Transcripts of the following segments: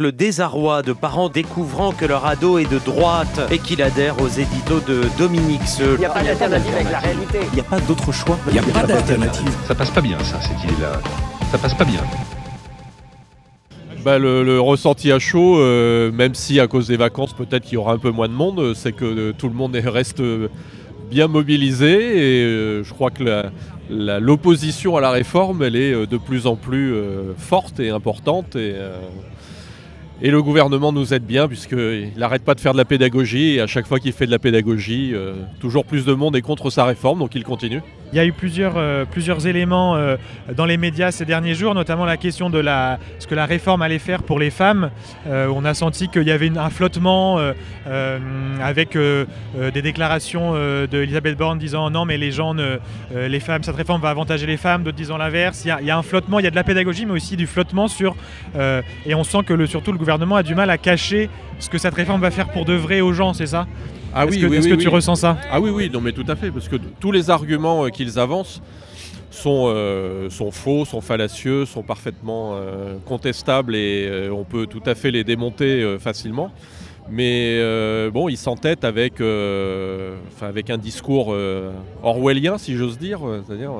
Le désarroi de parents découvrant que leur ado est de droite et qu'il adhère aux éditos de Dominique Seul. Il n'y a pas d'alternative avec la réalité. Il n'y a pas d'autre choix. Il n'y a pas d'alternative. Ça passe pas bien, ça, cette idée-là. Ça passe pas bien. Bah, le, le ressenti à chaud, euh, même si à cause des vacances peut-être qu'il y aura un peu moins de monde, c'est que euh, tout le monde est- reste euh, bien mobilisé et euh, je crois que la- l'opposition à la réforme elle est euh, de plus en plus euh, forte et importante et, euh, et le gouvernement nous aide bien puisqu'il n'arrête pas de faire de la pédagogie et à chaque fois qu'il fait de la pédagogie, euh, toujours plus de monde est contre sa réforme donc il continue. Il y a eu plusieurs, euh, plusieurs éléments euh, dans les médias ces derniers jours, notamment la question de la, ce que la réforme allait faire pour les femmes. Euh, on a senti qu'il y avait un flottement avec des déclarations d'Elisabeth Borne disant non mais les gens, ne- les femmes, cette réforme va avantager les femmes, d'autres disant l'inverse. Il y, a, un flottement, il y a de la pédagogie mais aussi du flottement sur... et on sent que surtout le gouvernement a du mal à cacher ce que cette réforme va faire pour de vrai aux gens, c'est ça? Ah Est-ce que, est-ce que tu ressens ça? Ah oui, oui, non mais tout à fait, parce que tous les arguments euh, qu'ils avancent sont, euh, sont faux, sont fallacieux, sont parfaitement euh, contestables et euh, on peut tout à fait les démonter facilement. Mais bon, ils s'entêtent avec, un discours orwellien, si j'ose dire, c'est-à-dire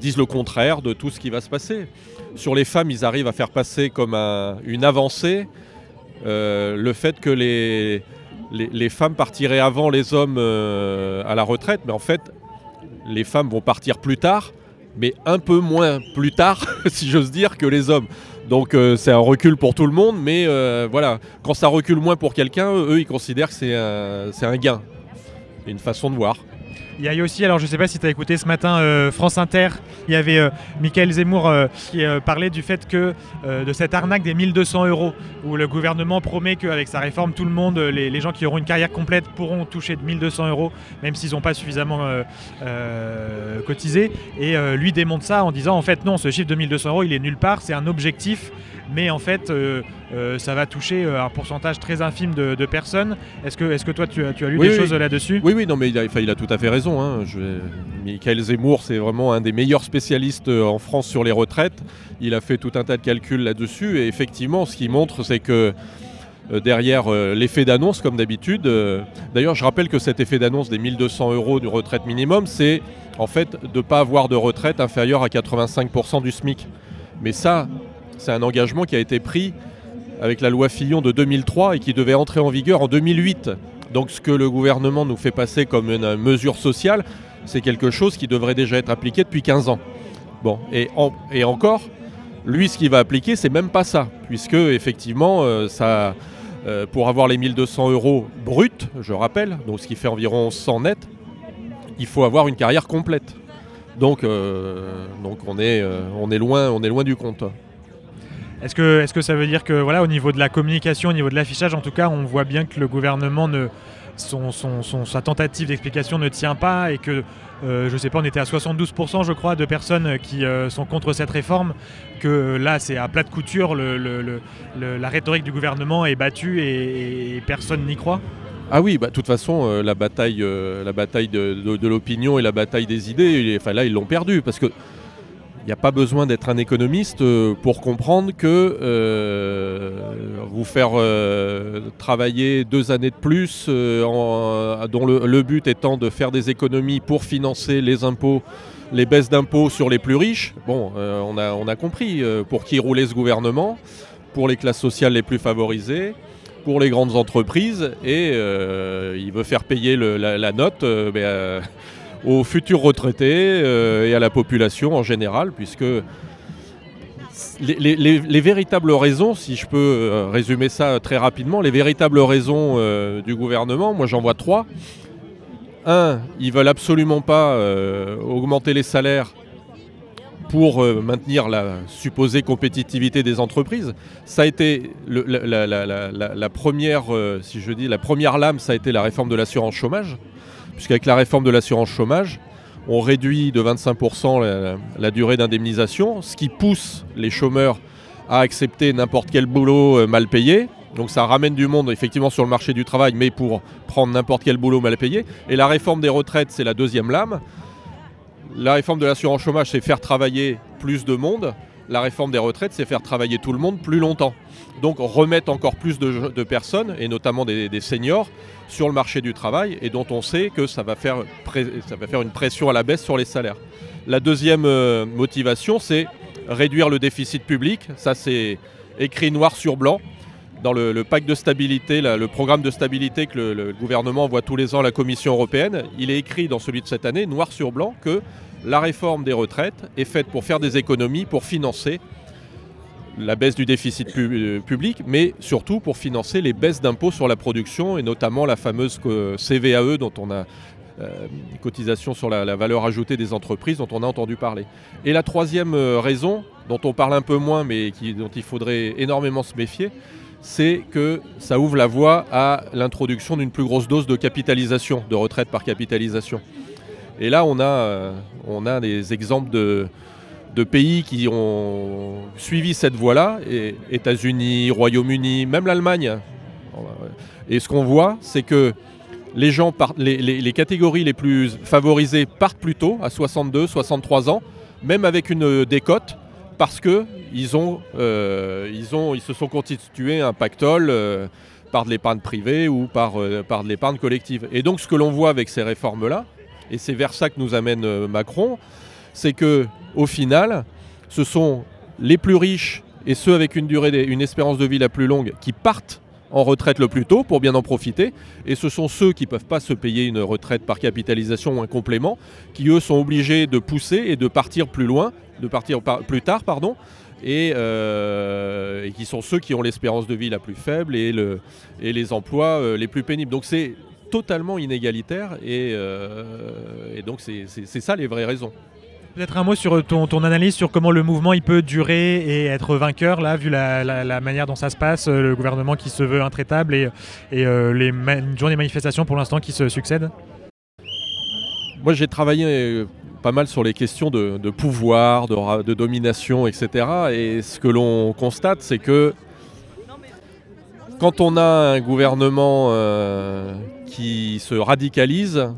disent le contraire de tout ce qui va se passer. Sur les femmes, ils arrivent à faire passer comme un- une avancée le fait que les, les, femmes partiraient avant les hommes euh, à la retraite, mais en fait, les femmes vont partir plus tard, mais un peu moins plus tard, si j'ose dire, que les hommes. Donc euh, c'est un recul pour tout le monde, mais euh, voilà, quand ça recule moins pour quelqu'un, eux, ils considèrent que c'est un, gain. Une façon de voir. Il y a eu aussi, alors je ne sais pas si tu as écouté ce matin euh, France Inter, il y avait euh, Michael Zemmour euh, qui euh, parlait du fait que de cette arnaque des 1200 euros, où le gouvernement promet qu'avec sa réforme, tout le monde, les, les gens qui auront une carrière complète pourront toucher de 1200 euros, même s'ils n'ont pas suffisamment cotisé. Et lui démonte ça en disant en fait non, ce chiffre de 1200 euros, il est nulle part, c'est un objectif, mais en fait euh, ça va toucher euh, un pourcentage très infime de, de personnes. Est-ce que, est-ce que toi tu as, tu as lu Oui, des oui. choses là-dessus? Oui, oui, non, mais il a, il a tout à fait raison. Hein. Michael Zemmour, c'est vraiment un des meilleurs spécialistes euh, en France sur les retraites. Il a fait tout un tas de calculs là-dessus. Et effectivement, ce qu'il montre, c'est que euh, derrière euh, l'effet d'annonce, comme d'habitude, d'ailleurs, je rappelle que cet effet d'annonce des 1200 euros de retraite minimum, c'est en fait de ne pas avoir de retraite inférieure à 85% du SMIC. Mais ça, c'est un engagement qui a été pris avec la loi Fillon de 2003 et qui devait entrer en vigueur en 2008. Donc ce que le gouvernement nous fait passer comme une mesure sociale, c'est quelque chose qui devrait déjà être appliqué depuis 15 ans. Bon, et, et encore, lui, ce qu'il va appliquer, c'est même pas ça, puisque effectivement, euh, ça, euh, pour avoir les 1200 euros bruts, je rappelle, donc ce qui fait environ 100 net, il faut avoir une carrière complète. Donc, euh, donc on, est, on, est loin, on est loin du compte. Est-ce que, est-ce que ça veut dire que voilà, au niveau de la communication, au niveau de l'affichage, en tout cas, on voit bien que le gouvernement ne son, sa tentative d'explication ne tient pas et que euh, je sais pas, on était à 72% je crois de personnes qui euh, sont contre cette réforme, que là c'est à plat de couture, le- la rhétorique du gouvernement est battue et, personne n'y croit? Ah oui, bah, de toute façon, euh, la bataille, euh, la bataille de, de- de l'opinion et la bataille des idées, est- enfin, là, ils l'ont perdu. Parce que n'y a pas besoin d'être un économiste euh, pour comprendre que euh, vous faire euh, travailler deux années de plus, dont le, but étant de faire des économies pour financer les impôts, les baisses d'impôts sur les plus riches, bon, on, a, on a compris pour qui roulait ce gouvernement, pour les classes sociales les plus favorisées pour les grandes entreprises et il veut faire payer la, note ben, aux futurs retraités euh, et à la population en général, puisque les, les- les- les véritables raisons, si je peux euh, résumer ça très rapidement, les véritables raisons euh, du gouvernement, moi j'en vois trois. Un, ils veulent absolument pas augmenter les salaires pour maintenir la supposée compétitivité des entreprises. Ça a été la, première, si je dis la première lame, ça a été la réforme de l'assurance chômage, puisqu'avec la réforme de l'assurance chômage, on réduit de 25% la, durée d'indemnisation, ce qui pousse les chômeurs à accepter n'importe quel boulot euh, mal payé. Donc ça ramène du monde effectivement sur le marché du travail, mais pour prendre n'importe quel boulot mal payé. Et la réforme des retraites, c'est la deuxième lame. La réforme de l'assurance chômage, c'est faire travailler plus de monde la réforme des retraites, c'est faire travailler tout le monde plus longtemps. Donc remettre encore plus de, personnes, et notamment des, seniors, sur le marché du travail, et dont on sait que ça va faire, ça va faire une pression à la baisse sur les salaires. La deuxième euh, motivation, c'est réduire le déficit public. Ça, c'est écrit noir sur blanc dans le, pacte de stabilité, le programme de stabilité que le, gouvernement envoie tous les ans à la Commission européenne. Il est écrit dans celui de cette année, noir sur blanc, que la réforme des retraites est faite pour faire des économies, pour financer la baisse du déficit pu public, mais surtout pour financer les baisses d'impôts sur la production et notamment la fameuse CVAE dont on a euh, cotisation sur la, valeur ajoutée des entreprises dont on a entendu parler. Et la troisième euh, raison, dont on parle un peu moins mais dont il faudrait énormément se méfier, c'est que ça ouvre la voie à l'introduction d'une plus grosse dose de capitalisation, de retraite par capitalisation. Et là, on a, euh, des exemples de, pays qui ont suivi cette voie-là, États-Unis, Royaume-Uni, même l'Allemagne. Et ce qu'on voit, c'est que les, les, catégories les plus favorisées partent plus tôt, à 62, 63 ans, même avec une décote, parce ont, euh, ils se sont constitués un pactole euh, par de l'épargne privée ou par, euh, par de l'épargne collective. Et donc ce que l'on voit avec ces réformes-là, et c'est vers ça que nous amène Macron, c'est que au final, ce sont les plus riches et ceux avec une durée, une espérance de vie la plus longue qui partent en retraite le plus tôt pour bien en profiter. Et ce sont ceux qui ne peuvent pas se payer une retraite par capitalisation ou un complément, qui eux sont obligés de pousser et de partir plus loin, de partir par, plus tard, pardon, et, euh, et, qui sont ceux qui ont l'espérance de vie la plus faible et, le, et les emplois euh, les plus pénibles. Donc c'est totalement inégalitaire et, euh, et donc c'est ça les vraies raisons. Peut-être un mot sur ton, ton, analyse sur comment le mouvement il peut durer et être vainqueur, là, vu la, la, manière dont ça se passe, euh, le gouvernement qui se veut intraitable et, et euh, les ma une journée de manifestations pour l'instant qui se succèdent Moi j'ai travaillé euh, pas mal sur les questions de, de pouvoir, de, de, domination, etc. Et ce que l'on constate, c'est que quand on a un gouvernement euh, qui se radicalise,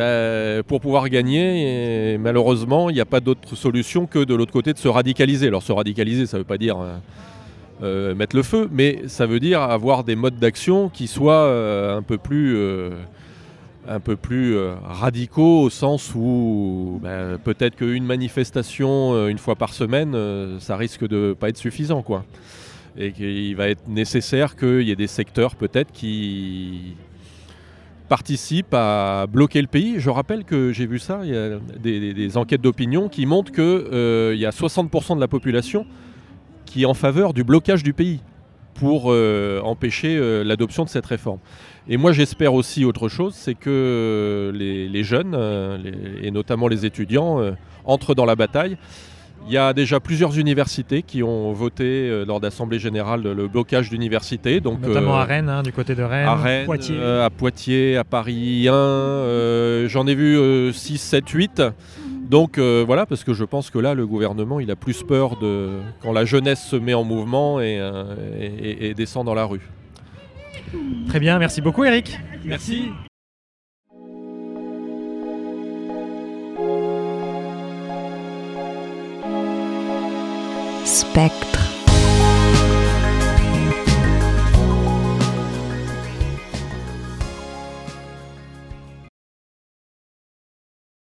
ben, pour pouvoir gagner, malheureusement, il n'y a pas d'autre solution que de l'autre côté de se radicaliser. Alors se radicaliser, ça ne veut pas dire euh, euh, mettre le feu, mais ça veut dire avoir des modes d'action qui soient euh, un peu plus, radicaux au sens où ben, peut-être qu'une manifestation une fois par semaine, ça risque de pas être suffisant, quoi. Et qu'il va être nécessaire qu'il y ait des secteurs peut-être qui participe à bloquer le pays. Je rappelle que j'ai vu ça, il y a des, enquêtes d'opinion qui montrent qu'il euh, y a 60% de la population qui est en faveur du blocage du pays pour euh, empêcher euh, l'adoption de cette réforme. Et moi j'espère aussi autre chose, c'est que les, jeunes, et notamment les étudiants, entrent dans la bataille. Il y a déjà plusieurs universités qui ont voté euh, lors d'Assemblée Générale le blocage d'universités. Notamment euh, à Rennes, hein, du côté de Rennes, à Rennes, Poitiers. Euh, à Poitiers, à Paris 1. J'en ai vu 6, 7, 8. Donc euh, voilà, parce que je pense que là, le gouvernement, il a plus peur de quand la jeunesse se met en mouvement et, euh, et, et descend dans la rue. Très bien, merci beaucoup Eric. Merci. Spektrum.